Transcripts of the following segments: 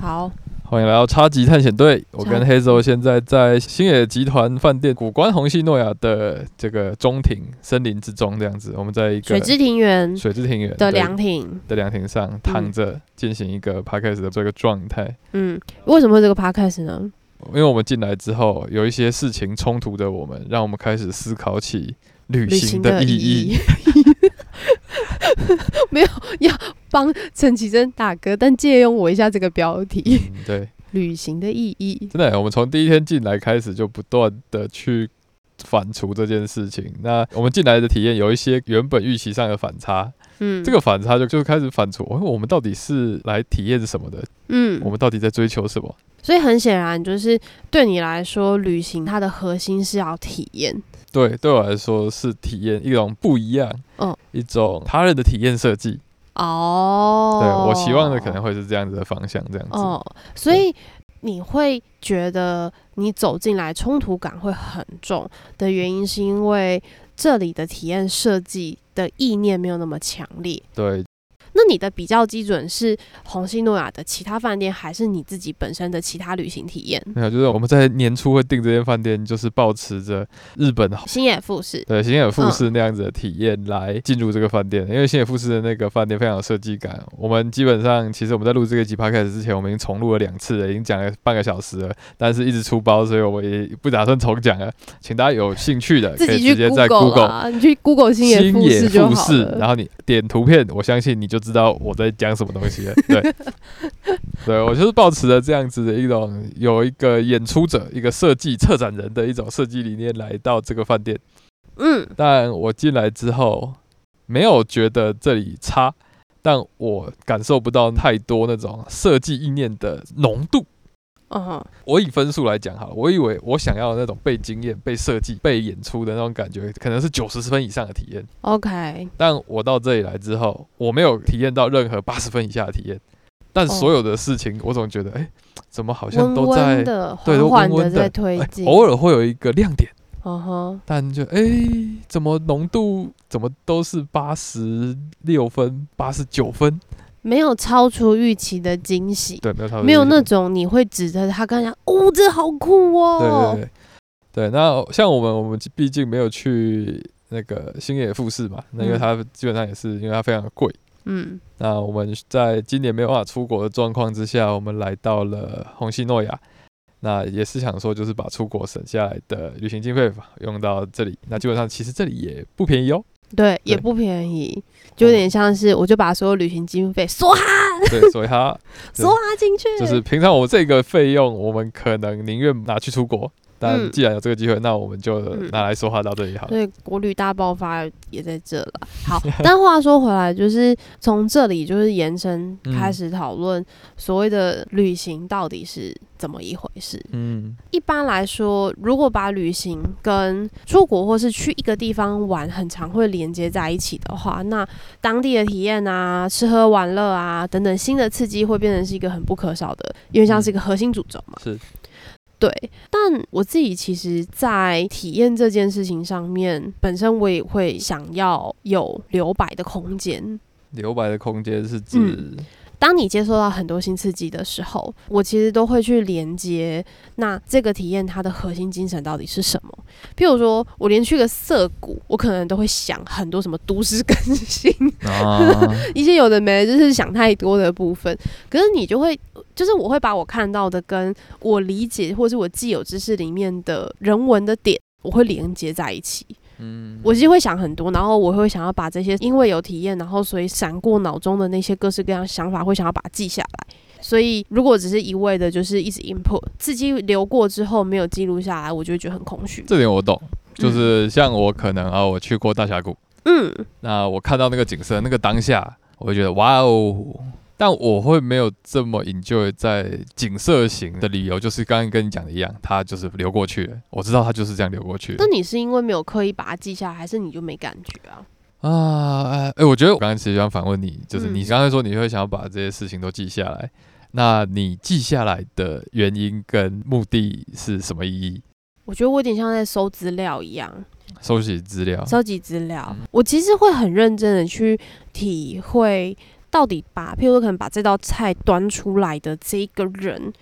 好，欢迎来到超级探险队。我跟超黑手现在在星野集团饭店古关红系诺亚的这个中庭森林之中，这样子，我们在一个水之庭园水之庭园的凉亭，的凉亭上躺着进行一个 podcast 的这个状态。嗯，为什么会这个 podcast 呢？因为我们进来之后，有一些事情冲突着我们，让我们开始思考起旅旅行行的意义。。没有要帮陈绮贞打歌，但借用我一下这个标题嗯，对，“ 旅行的意义真的，我们从第一天进来开始就不断的去反刍这件事情。那我们进来的体验有一些原本预期上的反差，”。嗯，这个反差就就开始反刍，哦我们到底是来体验什么的？嗯我，们到底在追求什么？所以很显然，就是对你来说，旅行它的核心是要体验。对，对我来说是体验一种不一样，嗯一种他人的体验设计。哦，对我希望的可能会是这样子的方向，这样子。哦，所以你会觉得你走进来冲突感会很重的原因，是因为这里的体验设计的意念没有那么强烈。对，你的比较基准是红星诺亚的其他饭店，还是你自己本身的其他旅行体验？没有，就是我们在年初会订这间饭店，就是保持着日本新野富士，对新野富士那样子的体验来进入这个饭店，因为新野富士的那个饭店非常有设计感。我们基本上其实我们在录这个集 podcast 之前，我们已经重录了两次了，已经讲了半个小时了，但是一直出包，所以我也不打算重讲了。请大家有兴趣的可以直接在 Google 你去 Google 新野富士就好了。然后你点图片，我相信你就知道我在讲什么东西了。对，对我就是抱持着这样子的一种有一个演出者、一个设计策展人的一种设计理念来到这个饭店。嗯，但我进来之后，没有觉得这里差，但我感受不到太多那种设计意念的浓度。嗯哼，我以分数来讲好了，我以为我想要的那种被经验、被设计、被演出的那种感觉，可能是九十分以上的体验。，OK，但我到这里来之后，我没有体验到任何八十分以下的体验。但所有的事情，我总觉得，哎、怎么好像都在对都缓缓的温温的在推哎进。偶尔会有一个亮点，嗯哼，但就哎、怎么浓度怎么都是八十六分、八十九分？没有超出预期的惊喜，对，没有超没有那种你会指着他跟他讲，哦，这好酷对哦。对对对。那像我们，我们毕竟没有去那个星野富士嘛，那因为嗯它基本上也是因为它非常的贵。嗯那我们在今年没有办法出国的状况之下，我们来到了红西诺亚。那也是想说，就是把出国省下来的旅行经费用到这里。那基本上其实这里也不便宜哦。对，也不便宜，就有点像是我就把所有旅行经费梭哈对，所以它对梭哈进去，就是平常我这个费用，我们可能宁愿拿去出国。但嗯既然有这个机会，那我们就嗯拿来说话到这里好了。对，国旅大爆发也在这了。好，但话说回来，就是从这里就是延伸嗯开始讨论所谓的旅行到底是怎么一回事。嗯，一般来说，如果把旅行跟出国或是去一个地方玩，很常会连接在一起的话，那当地的体验啊、吃喝玩乐啊等等新的刺激，会变成是一个很不可少的，因为像是一个核心主轴嘛。是，对，但我自己其实，在体验这件事情上面，本身我也会想要有留白的空间。留白的空间是指，嗯当你接受到很多新刺激的时候，我其实都会去连接，那这个体验它的核心精神到底是什么？譬如说，我连去个涩谷，我可能都会想很多什么都市更新，啊，一些有的没的，就是想太多的部分。可是你就会，就是我会把我看到的跟我理解或是我既有知识里面的人文的点，我会连接在一起。嗯，我其实会想很多，然后我会想要把这些因为有体验，然后所以闪过脑中的那些各式各样想法，会想要把它记下来。所以如果只是一味的，就是一直 input，刺激流过之后没有记录下来，我就会觉得很空虚。这点我懂，就是像我可能啊，我去过大峡谷，嗯，那我看到那个景色，那个当下，我会觉得哇哦。但我会没有这么 enjoy 在景色型的理由，就是刚刚跟你讲的一样，它就是流过去了。我知道它就是这样流过去那你是因为没有刻意把它记下来，还是你就没感觉啊？啊。哎、欸我觉得我刚刚其实想反问你，就是嗯你刚才说你会想要把这些事情都记下来，那你记下来的原因跟目的是什么意义？我觉得我有点像在搜资料一样，收集资料，收集资料嗯。我其实会很认真的去体会到底把，譬如说可能把这道菜端出来的这一个人，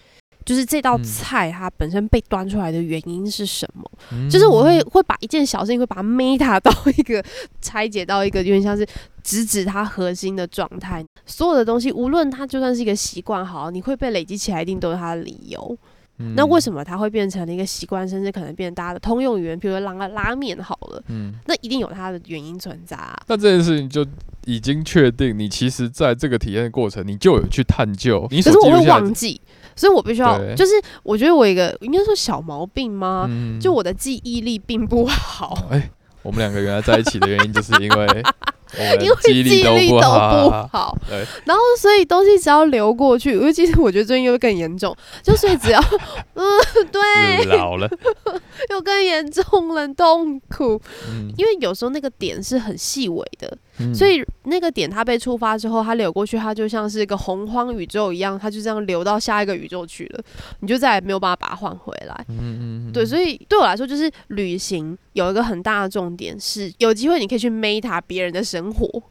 就是这道嗯菜它本身被端出来的原因是什么？嗯就是我会会把一件小事情会把它 meta 到一个拆解到一个有点像是直指它核心的状态。所有的东西，无论它就算是一个习惯好，你会被累积起来，一定都有它的理由。嗯那为什么它会变成了一个习惯，甚至可能变成大家的通用语言？比如说拉拉面好了，嗯，那一定有它的原因存在啊。那这件事情就已经确定，你其实在这个体验的过程，你就有去探究你可是我会。忘记，所以我必须要，就是我觉得我一个应该说小毛病吗？嗯就我的记忆力并不好。哎、我们两个原来在一起的原因，就是因为因为记忆力都不好。对，然后所以东西只要流过去，尤其是我觉得最近又更严重，就所以只要 嗯对，老了，又更严重了，痛苦，嗯，因为有时候那个点是很细微的，嗯所以那个点它被触发之后，它流过去，它就像是一个洪荒宇宙一样，它就这样流到下一个宇宙去了，你就再也没有办法把它换回来。嗯嗯嗯对，所以对我来说，就是旅行有一个很大的重点是，有机会你可以去 meta 别人的生活，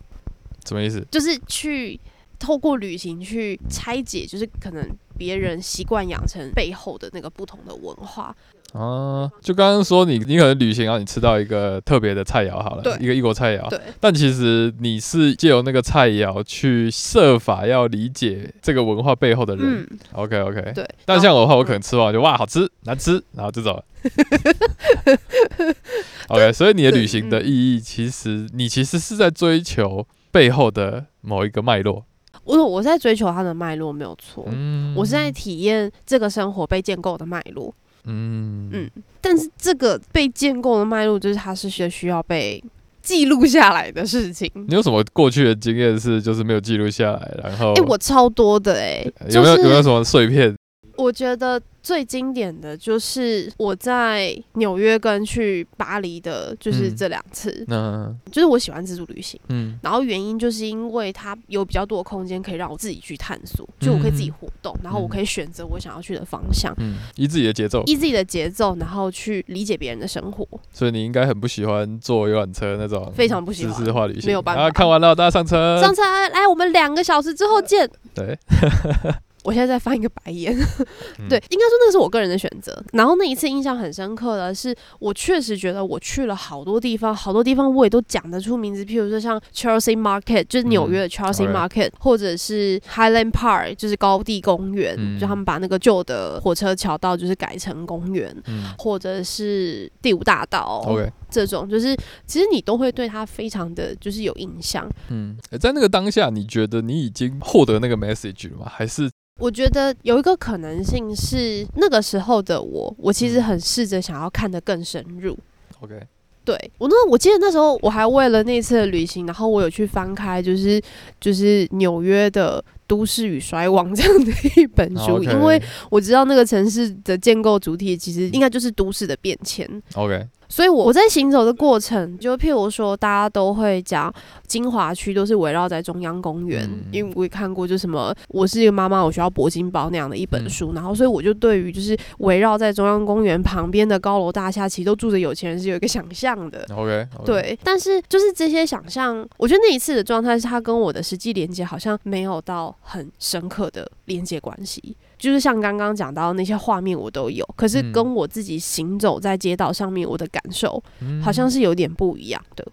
什么意思？就是去透过旅行去拆解，就是可能别人习惯养成背后的那个不同的文化。啊，就刚刚说你你可能旅行，然后你吃到一个特别的菜肴好了，对一个异国菜肴，对，但其实你是借由那个菜肴去设法要理解这个文化背后的人。嗯，OK OK，对。但像我的话，我可能吃完就哇好吃难吃，然后就走了。OK，所以你的旅行的意义，其实你其实是在追求背后的某一个脉络。我我在追求它的脉络没有错，嗯我是在体验这个生活被建构的脉络。嗯嗯但是这个被建构的脉络，就是它是需需要被记录下来的事情。你有什么过去的经验是就是没有记录下来，然后哎、我超多的哎、有没有有没有什么碎片？我觉得最经典的就是我在纽约跟去巴黎的，就是嗯这两次。嗯就是我喜欢自助旅行，嗯然后原因就是因为它有比较多的空间可以让我自己去探索，就我可以自己活动，然后我可以选择我想要去的方向，嗯，依自己的节奏，依自己的节奏，然后去理解别人的生活。所以你应该很不喜欢坐游览车那种，非常不喜欢自化旅行，没有办法啊，看完了，大家上车。上车来，我们两个小时之后见。对，我现在在翻一个白眼，嗯。对，应该说那个是我个人的选择。然后那一次印象很深刻的是，我确实觉得我去了好多地方，好多地方我也都讲得出名字，譬如说像 Chelsea Market，就是纽约的 Chelsea Market，、或者是 Highland Park，就是高地公园，嗯。就他们把那个旧的火车桥道就是改成公园。嗯。或者是第五大道这种，就是其实你都会对他非常的就是有印象。嗯，诶在那个当下，你觉得你已经获得那个 message 了吗？还是我觉得有一个可能性是，那个时候的我，我其实嗯很试着想要看得更深入。OK？对我那我记得那时候我还为了那次的旅行，然后我有去翻开，就是就是纽约的《都市与衰亡》这样的一本书因为我知道那个城市的建构主体其实应该就是都市的变迁。OK，所以我我在行走的过程，就譬如说，大家都会讲金华区都是围绕在中央公园，嗯因为我也看过，就什么我是一个妈妈，我需要铂金包那样的一本书，然后所以我就对于就是围绕在中央公园旁边的高楼大厦，其实都住着有钱人是有一个想象的。OK，对，但是就是这些想象，我觉得那一次的状态是它跟我的实际连接好像没有到很深刻的连接关系。就是像刚刚讲到那些画面我都有，可是嗯跟我自己行走在街道上面我的感受，嗯好像是有点不一样的。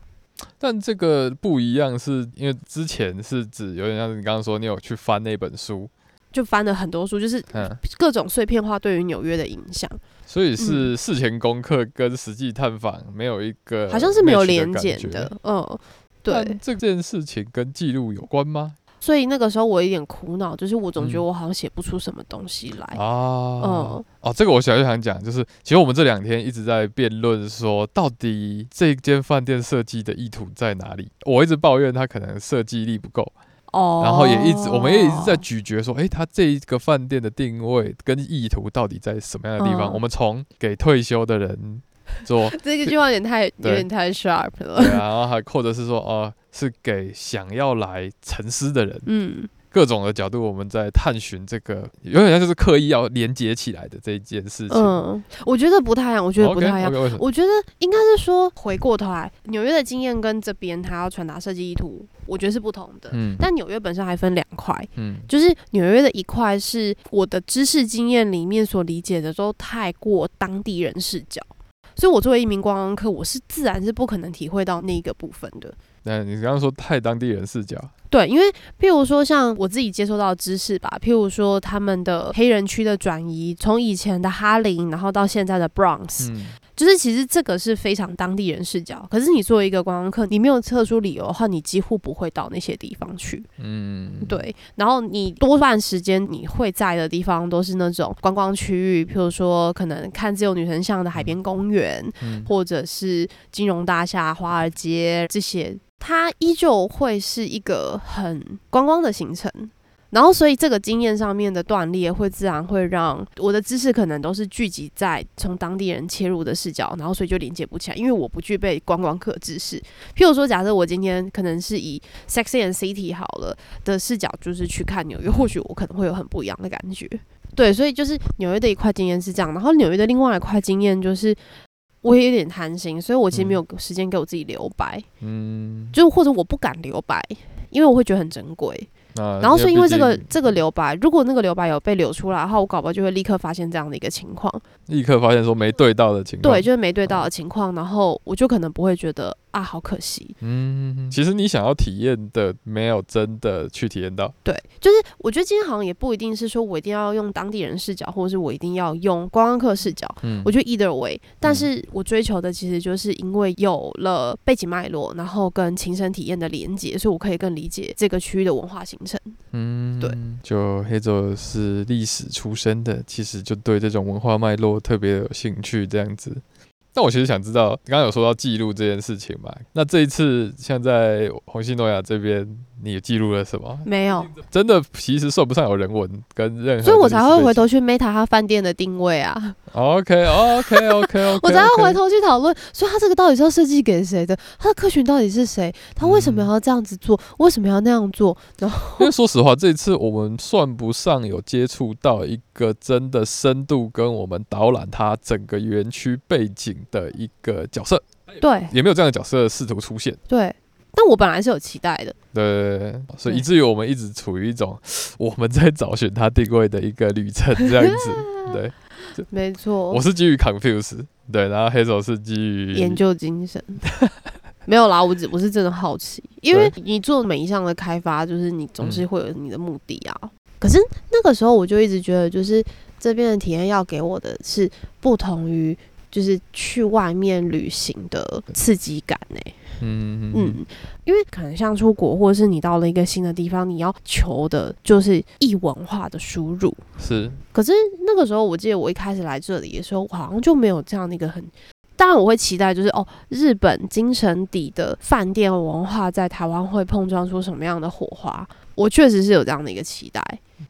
但这个不一样，是因为之前是指有点像你刚刚说，你有去翻那本书，就翻了很多书，就是嗯，各种碎片化对于纽约的影响，所以是事前功课跟实际探访没有一个好像是没有连结的。嗯，对，这件事情跟记录有关吗？所以那个时候我有点苦恼，就是我总觉得嗯我好像写不出什么东西来。啊，嗯，哦，这个我想就想讲，就是其实我们这两天一直在辩论说，到底这间饭店设计的意图在哪里？我一直抱怨它可能设计力不够，哦，然后也一直我们也一直在咀嚼说，诶，它这一个饭店的定位跟意图到底在什么样的地方？嗯我们从给退休的人做，这个句话有点太有点太 sharp 了。对啊，然后还或者是说，哦、是给想要来沉思的人。嗯，各种的角度，我们在探寻这个，有点像就是刻意要连接起来的这一件事情。嗯，我觉得不太一样，我觉得不太一样。我觉得应该是说，回过头来，纽约的经验跟这边他要传达设计意图，我觉得是不同的。嗯但纽约本身还分两块，嗯就是纽约的一块是我的知识经验里面所理解的都太过当地人视角，所以我作为一名观光客，我是自然是不可能体会到那个部分的。那你刚刚说太当地人视角，对，因为譬如说像我自己接收到的知识吧，譬如说他们的黑人区的转移，从以前的哈林，然后到现在的 Bronx，、嗯就是其实这个是非常当地人视角。可是你作为一个观光客，你没有特殊理由的话，你几乎不会到那些地方去。嗯，对，然后你多半时间你会在的地方都是那种观光区域，譬如说可能看自由女神像的海边公园，嗯或者是金融大厦、华尔街这些，它依旧会是一个很观光的行程。然后，所以这个经验上面的断裂，会自然会让我的知识可能都是聚集在从当地人切入的视角，然后所以就连接不起来，因为我不具备观光客知识。譬如说，假设我今天可能是以 Sexy and City 好了的视角，就是去看纽约，或许我可能会有很不一样的感觉。对，所以就是纽约的一块经验是这样，然后纽约的另外一块经验就是。我也有点贪心，所以我其实没有时间给我自己留白，嗯，就或者我不敢留白，因为我会觉得很珍贵。那然后是因为这个这个留白，如果那个留白有被留出来的话，我搞不好就会立刻发现这样的一个情况，立刻发现说没对到的情况，对，就是没对到的情况，然后我就可能不会觉得啊，好可惜。嗯，其实你想要体验的没有真的去体验到，对，就是我觉得今天好像也不一定是说我一定要用当地人视角，或者是我一定要用观光客视角。嗯我觉得 either way，但是我追求的其实就是因为有了背景脉络，然后跟亲身体验的连接，所以我可以更理解这个区域的文化形成。嗯，对，就黑泽是历史出身的，其实就对这种文化脉络特别有兴趣，这样子。但我其实想知道，刚刚有说到记录这件事情嘛？那这一次像在红星诺亚这边，你记录了什么？没有，真的其实算不上有人文跟任何，所以我才会回。头去 Meta 它饭店的定位啊，OK OK OK OK，我才会回头去讨论，所以它这个到底是要设计给谁的？它的客群到底是谁？它为什么要这样子做？为什么要那样做？然后因为说实话，这次我们算不上有接触到一个真的深度跟我们导览它整个园区背景的一个角色，对也没有这样的角色试图出现。对，但我本来是有期待的，对，所以以至于我们一直处于一种我们在找寻它定位的一个旅程这样子。对，没错我，是基于 confuse，对，然后黑手是基于研究精神。没有啦，我只我是真的好奇，因为你做每一项的开发，就是你总是会有你的目的啊。可是那个时候我就一直觉得，就是这边的体验要给我的是不同于就是去外面旅行的刺激感呢、嗯嗯嗯，因为可能像出国，或者是你到了一个新的地方，你要求的就是异文化的输入。是可是那个时候，我记得我一开始来这里的时候，我好像就没有这样的一个很。当然，我会期待就是哦，日本精神底的饭店文化在台湾会碰撞出什么样的火花？我确实是有这样的一个期待。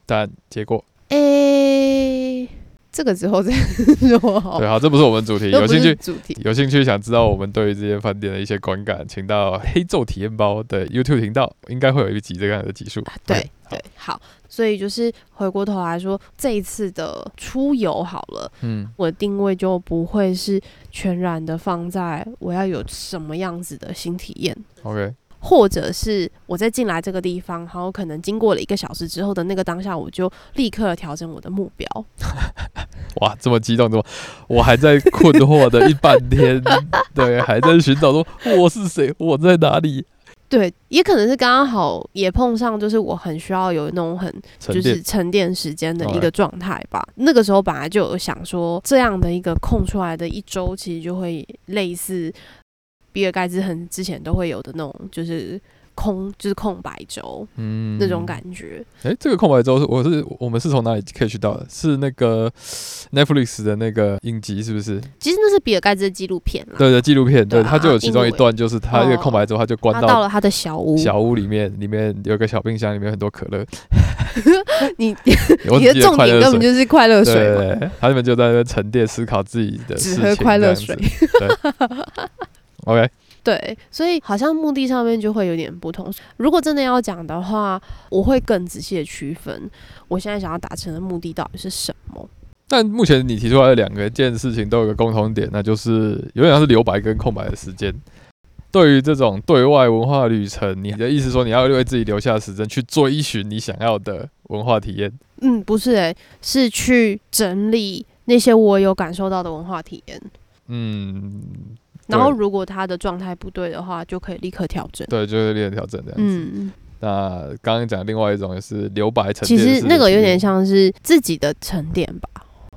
但结果诶、这个之后再 说好对，好，这不是我们主题，不有兴趣。是主题。有兴趣想知道我们对于这间饭店的一些观感，请到黑昼体验包的 YouTube 频道，应该会有一集这样的集数。对对，好，所以就是回过头来说，这一次的出游好了，嗯我的定位就不会是全然的放在我要有什么样子的新体验，，OK，或者是我在进来这个地方，然后可能经过了一个小时之后的那个当下，我就立刻调整我的目标。哇，这么激动，怎么我还在困惑的一半天，对，还在寻找说我是谁，我在哪里，对，也可能是刚刚好也碰上，就是我很需要有那种很就是沉淀时间的一个状态吧。那个时候本来就有想说，这样的一个空出来的一周，其实就会类似比尔盖茨很之前都会有的那种，就是空就是空白周嗯那种感觉。哎、这个空白周是我是我们是从哪里可以去到的？是那个 Netflix 的那个影集是不是？其实那是比尔盖茨的纪录片啦。对的，纪录片，对，对啊它就有其中一段，就是他一个空白周，他就关到了他的小屋，小屋里面，里面有个小冰箱，里面有很多可乐。你你的重点根本就是快乐水他们就在那边沉淀思考自己的事情，只喝快乐水。对 ，OK，对，所以好像目的上面就会有点不同。如果真的要讲的话，我会更仔细的区分，我现在想要达成的目的到底是什么。但目前你提出来的两个件事情都有个共同点，那就是有点像是留白跟空白的时间。对于这种对外文化旅程，你的意思说你要为自己留下时间去追寻你想要的文化体验？嗯，不是诶、是去整理那些我有感受到的文化体验。嗯，然后如果他的状态不对的话，就可以立刻调整。对，就是立刻调整这样子。嗯，那刚刚讲另外一种也是留白沉其淀其实那个有点像是自己的沉淀吧。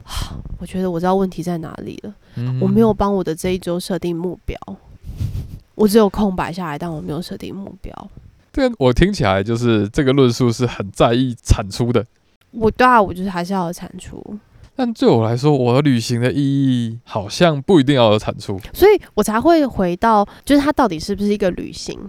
我觉得我知道问题在哪里了。嗯我没有帮我的这一周设定目标，我只有空白下来，但我没有设定目标。这个我听起来就是这个论述是很在意产出的，我对啊，我就是还是要有产出，但对我来说，我的旅行的意义好像不一定要有产出。所以我才会回到，就是它到底是不是一个旅行？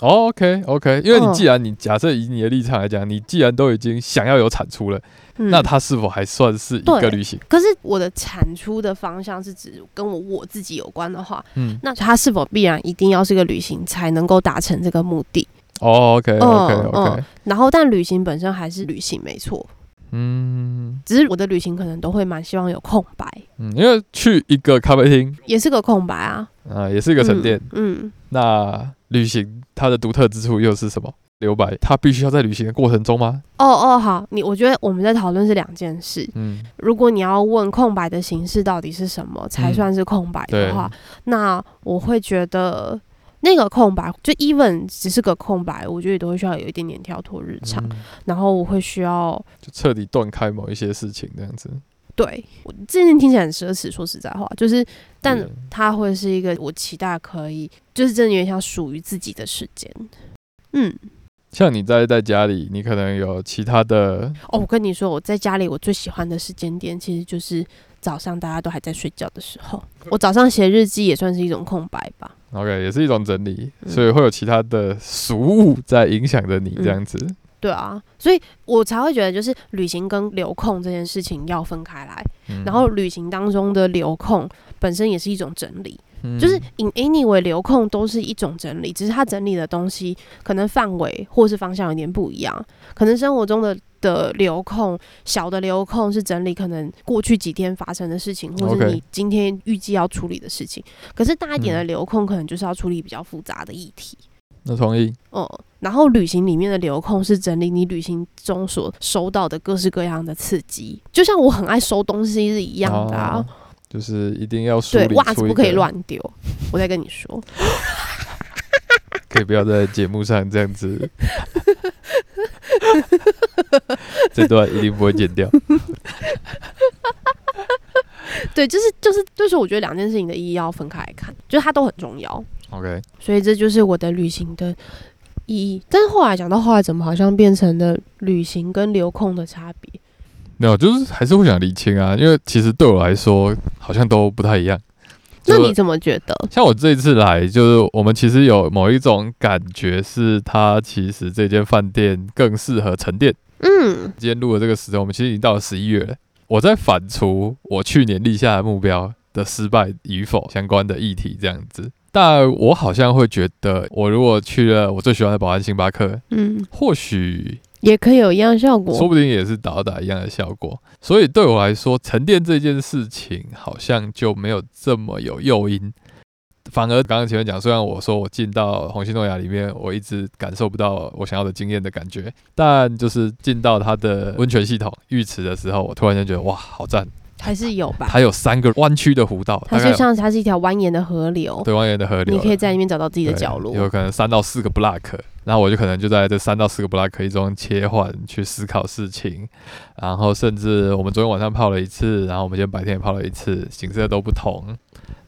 哦 OK OK，因为你嗯既然你假设以你的立场来讲，你既然都已经想要有产出了，嗯那它是否还算是一个旅行？可是我的产出的方向是指跟我我自己有关的话，嗯，那它是否必然一定要是个旅行才能够达成这个目的？哦 OK OK 嗯 OK，然后，但旅行本身还是旅行，没错。嗯只是我的旅行可能都会蛮希望有空白，嗯，因为去一个咖啡厅也是个空白啊，啊，也是一个沉淀。嗯。嗯那旅行它的独特之处又是什么？留白，它必须要在旅行的过程中吗？哦哦，好，你我觉得我们在讨论是两件事。嗯，如果你要问空白的形式到底是什么才嗯算是空白的话，那我会觉得那个空白就 even 只是个空白，我觉得也都会需要有一点点跳脱日常，嗯然后我会需要就彻底断开某一些事情这样子。对我这件听起来很奢侈，说实在话，就是但它会是一个我期待可以，就是真的有点像属于自己的时间。嗯，像你在在家里，你可能有其他的，哦，我跟你说，我在家里我最喜欢的时间点其实就是早上大家都还在睡觉的时候。我早上写日记也算是一种空白吧。OK，也是一种整理，嗯所以会有其他的俗物在影响着你这样子。对啊，所以我才会觉得，就是旅行跟留控这件事情要分开来。嗯然后旅行当中的留控本身也是一种整理，嗯就是 in anyway 留空都是一种整理，只是它整理的东西可能范围或是方向有点不一样。可能生活中的的留控，小的留控是整理可能过去几天发生的事情，或是你今天预计要处理的事情。可是大一点的嗯留空，可能就是要处理比较复杂的议题。那同意。哦，然后旅行里面的留空是整理你旅行中所收到的各式各样的刺激，就像我很爱收东西是一样的啊。哦就是一定要梳对，袜子不可以乱丢。我再跟你说，可以不要在节目上这样子。这段一定不会剪掉。对，就是就是就是，我觉得两件事情的意义要分开来看，就是它都很重要。OK，所以这就是我的旅行的意义。但是后来讲到后来，怎么好像变成了旅行跟留空的差别？没有，就是还是会想理清啊，因为其实对我来说好像都不太一样。那你怎么觉得？像我这一次来，就是我们其实有某一种感觉，是它其实这间饭店更适合沉淀。嗯今天录的这个时间，我们其实已经到了十一月了。我在反刍我去年立下的目标的失败与否相关的议题，这样子。但我好像会觉得，我如果去了我最喜欢的保安星巴克，嗯，或许也可以有一样效果说。不定也是达到一样的效果。所以对我来说，沉淀这件事情好像就没有这么有诱因。反而刚刚前面讲，虽然我说我进到红星诺亚里面，我一直感受不到我想要的经验的感觉，但就是进到它的温泉系统浴池的时候，我突然间觉得哇，好赞！还是有吧？它有三个弯曲的湖道，它就像它是一条蜿蜒的河流，对蜿蜒的河流，你可以在里面找到自己的角落。有可能三到四个 block，然后我就可能就在这三到四个 block 中切换去思考事情，然后甚至我们昨天晚上泡了一次，然后我们今天白天也泡了一次，景色都不同。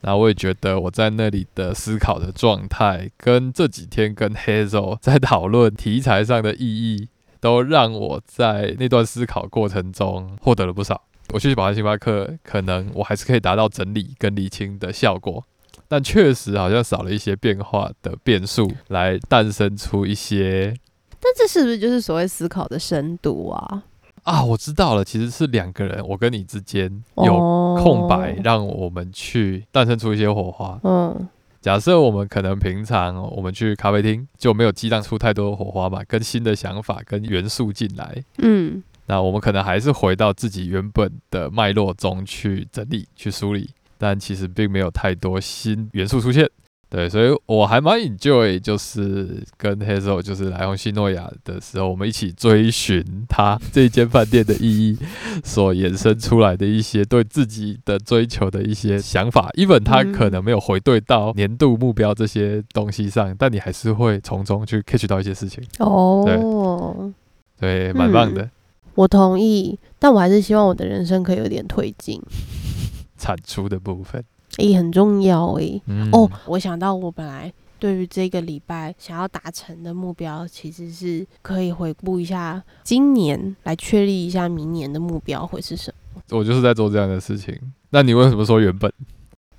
然后我也觉得我在那里的思考的状态，跟这几天跟 Hazel 在讨论题材上的意义，都让我在那段思考过程中获得了不少。我去保安星巴克，可能我还是可以达到整理跟理清的效果，但确实好像少了一些变化的变数，来诞生出一些但这是不是就是所谓思考的深度啊？啊，我知道了，其实是两个人，我跟你之间有哦空白，让我们去诞生出一些火花。嗯假设我们可能平常我们去咖啡厅就没有激荡出太多火花嘛，跟新的想法跟元素进来，嗯那我们可能还是回到自己原本的脉络中去整理、去梳理，但其实并没有太多新元素出现。对，所以我还蛮 enjoy，就是跟 Hazel 就是来红西诺亚的时候，我们一起追寻他这一间饭店的意义所衍生出来的一些对自己的追求的一些想法。even 它嗯可能没有回对到年度目标这些东西上，但你还是会从中去 catch 到一些事情。哦，对，蛮棒的。我同意，但我还是希望我的人生可以有点推进，产出的部分。诶、很重要诶、嗯哦，我想到我本来对于这个礼拜想要达成的目标，其实是可以回顾一下今年，来确立一下明年的目标会是什么。我就是在做这样的事情。那你为什么说原本？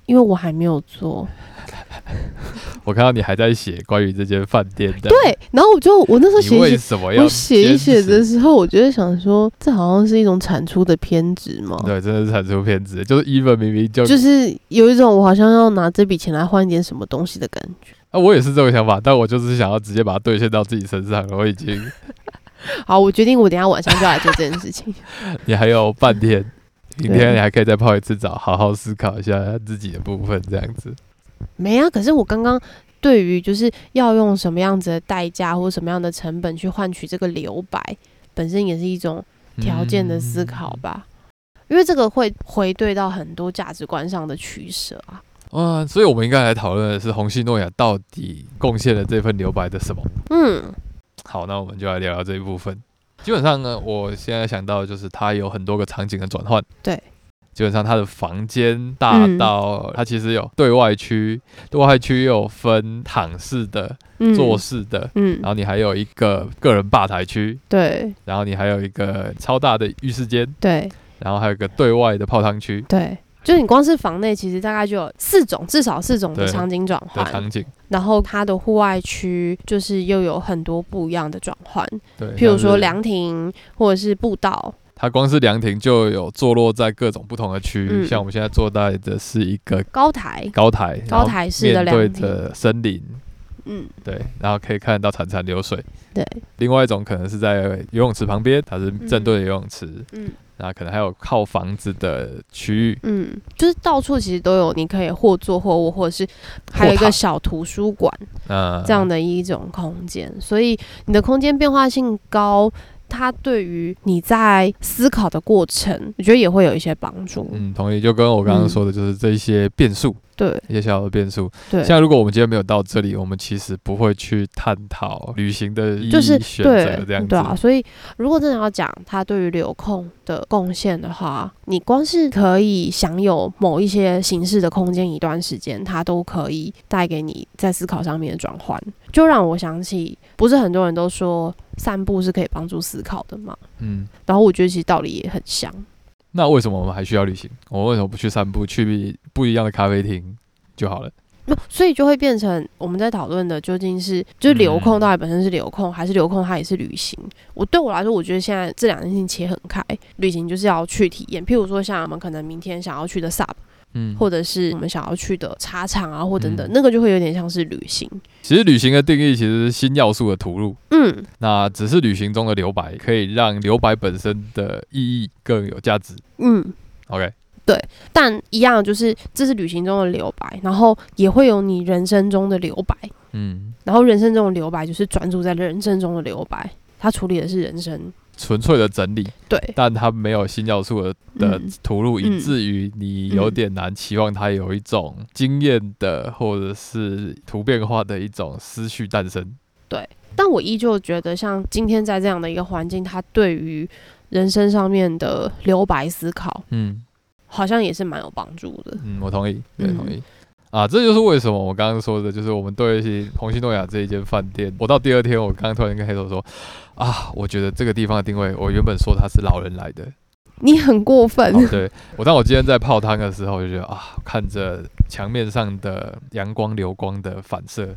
因为我还没有做，我看到你还在写关于这间饭店的，对，然后我就我那时候写一写，什么要我写一写的时候，我就在想说，这好像是一种产出的偏执嘛，对，真的是产出偏执，就是 even 明明就就是有一种我好像要拿这笔钱来换一点什么东西的感觉。啊，我也是这种想法，但我就是想要直接把它兑现到自己身上了。我已经，好，我决定我等一下晚上就来做这件事情。你还有半天，明对天你还可以再泡一次澡，好好思考一下自己的部分，这样子。没啊，可是我刚刚对于就是要用什么样子的代价或什么样的成本去换取这个留白，本身也是一种条件的思考吧。因为这个会回对到很多价值观上的取舍啊。嗯，所以我们应该来讨论的是红西诺亚到底贡献了这份留白的什么？嗯好，那我们就来聊聊这一部分。基本上呢，我现在想到的就是它有很多个场景的转换。对，基本上它的房间大嗯。到、它其实有对外区，对外区又有分躺式的、嗯，坐式的，嗯。然，后你还有一个个人吧台区，对。然后你还有一个超大的浴室间，对。然后还有一个对外的泡汤区。对，就你光是房内，其实大概就有四种，至少四种的场景转的换。场景。然后它的户外区就是又有很多不一样的转换，对，譬如说凉亭或者是步道。它光是凉亭就有坐落在各种不同的区域，嗯。像我们现在坐在的是一个高台，高台，高台式的对凉亭，着森林，嗯，对，然后可以看到潺潺流水。对，另外一种可能是在游泳池旁边，它是正对着游泳池，嗯。然后可能还有靠房子的区域，嗯，就是到处其实都有，你可以或坐或卧，或者是还有一个小图书馆嗯。这样的一种空间，所以你的空间变化性高。它对于你在思考的过程，我觉得也会有一些帮助。嗯，同意，就跟我刚刚说的，就是这一些变数，对一些小小的变数。对，像如果我们今天没有到这里，我们其实不会去探讨旅行的意义、就是选对择这样子。对啊，所以如果真的要讲它对于流控的贡献的话，你光是可以享有某一些形式的空间一段时间，它都可以带给你在思考上面的转换，就让我想起，不是很多人都说散步是可以帮助思考的嘛？嗯，然后我觉得其实道理也很像。那为什么我们还需要旅行？我们为什么不去散步，去不一样的咖啡厅就好了？那所以就会变成我们在讨论的究竟是就是流控到底本身是流控，还是流控它也是旅行？我对我来说，我觉得现在这两件事情切很开。旅行就是要去体验，譬如说像我们可能明天想要去的 SUP，嗯，或者是我们想要去的茶厂啊，或等等，嗯。那个就会有点像是旅行。其实旅行的定义其实是新要素的吐入，嗯，那只是旅行中的留白，可以让留白本身的意义更有价值。嗯，OK，对。但一样就是这是旅行中的留白，然后也会有你人生中的留白，嗯，然后人生中的留白就是专注在人生中的留白，它处理的是人生。纯粹的整理，对，但它没有新要素的的嗯吐入，以嗯至于你有点难期望它有一种惊艳的或者是突变化的一种思绪诞生。对但我依旧觉得，像今天在这样的一个环境，它对于人生上面的留白思考，嗯好像也是蛮有帮助的。嗯，我同意，对，嗯同意。啊，这就是为什么我刚刚说的，就是我们对于红星诺亚这一间饭店，我到第二天，我刚刚突然跟黑头说，啊，我觉得这个地方的定位，我原本说它是老人来的，你很过分。哦对我，当我今天在泡汤的时候，我就觉得啊，看着墙面上的阳光流光的反射，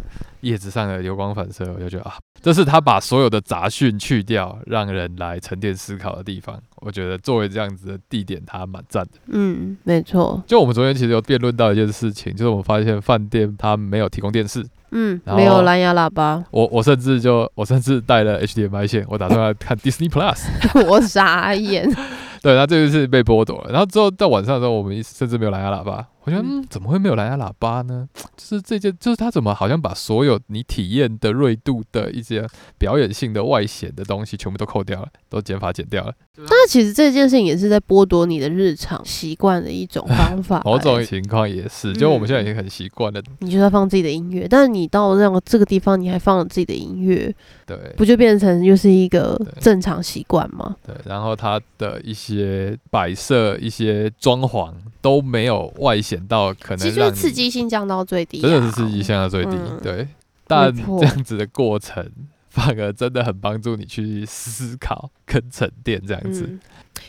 叶子上的流光反射，我就觉得啊，这是他把所有的杂讯去掉，让人来沉淀思考的地方。我觉得作为这样子的地点，它蛮赞的。嗯，没错。就我们昨天其实有辩论到一件事情，就是我们发现饭店它没有提供电视，嗯，没有蓝牙喇叭，我我甚至就我甚至带了 HDMI 线，我打算要看 Disney Plus。我傻眼。对，那这就是被剥夺了。然后之后到晚上的时候，我们甚至没有蓝牙喇叭。我觉得，嗯，怎么会没有蓝牙喇叭呢？就是这件，就是他怎么好像把所有你体验的锐度的一些表演性的外显的东西全部都扣掉了，都减法减掉了。那其实这件事情也是在剥夺你的日常习惯的一种方法、某种欸情况也是，就我们现在已经很习惯了。你就在放自己的音乐，但是你到那个这个地方，你还放了自己的音乐，对不就变成又是一个正常习惯吗？对，然后它的一些摆设、一些装潢都没有外显到可能其实就是刺激性降到最低、啊，真的是刺激性降到最低，嗯对。但这样子的过程，反而真的很帮助你去思考跟沉淀这样子。嗯，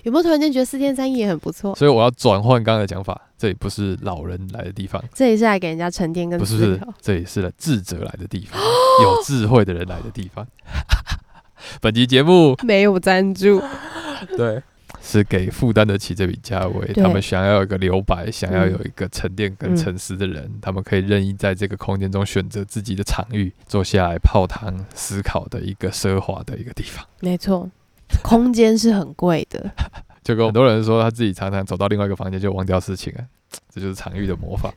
有没有突然间觉得四天三夜也很不错？所以我要转换刚刚的讲法，这里不是老人来的地方，这里是来给人家沉淀跟不是不是。，这里是智者来的地方，有智慧的人来的地方。本集节目没有赞助，对。是给负担得起这笔价位，他们想要有一个留白，想要嗯有一个沉淀跟嗯沉思的人，他们可以任意在这个空间中选择自己的场域，坐下来泡汤思考的一个奢华的一个地方。没错，空间是很贵的。就跟很多人说，他自己常常走到另外一个房间就忘掉事情啊，这就是场域的魔法。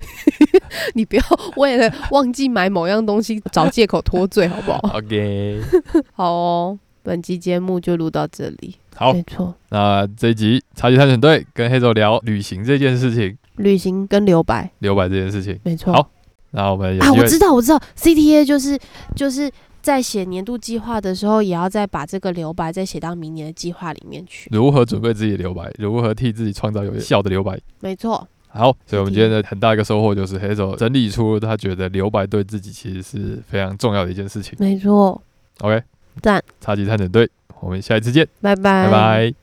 你不要为了忘记买某样东西找借口脱罪，好不好？OK，好哦，本期节目就录到这里。好，没错，那这一集超级探险队跟黑手聊旅行这件事情，旅行跟留白，留白这件事情。没错。好那我们有啊，我知道，我知道，CTA 就是就是在写年度计划的时候，也要再把这个留白再写到明年的计划里面去。如何准备自己的留白，如何替自己创造有效的留白。没错，好，所以我们今天的很大一个收获就是黑手整理出他觉得留白对自己其实是非常重要的一件事情。没错，OK，赞，超级探险队，我们下一次见，拜拜，拜拜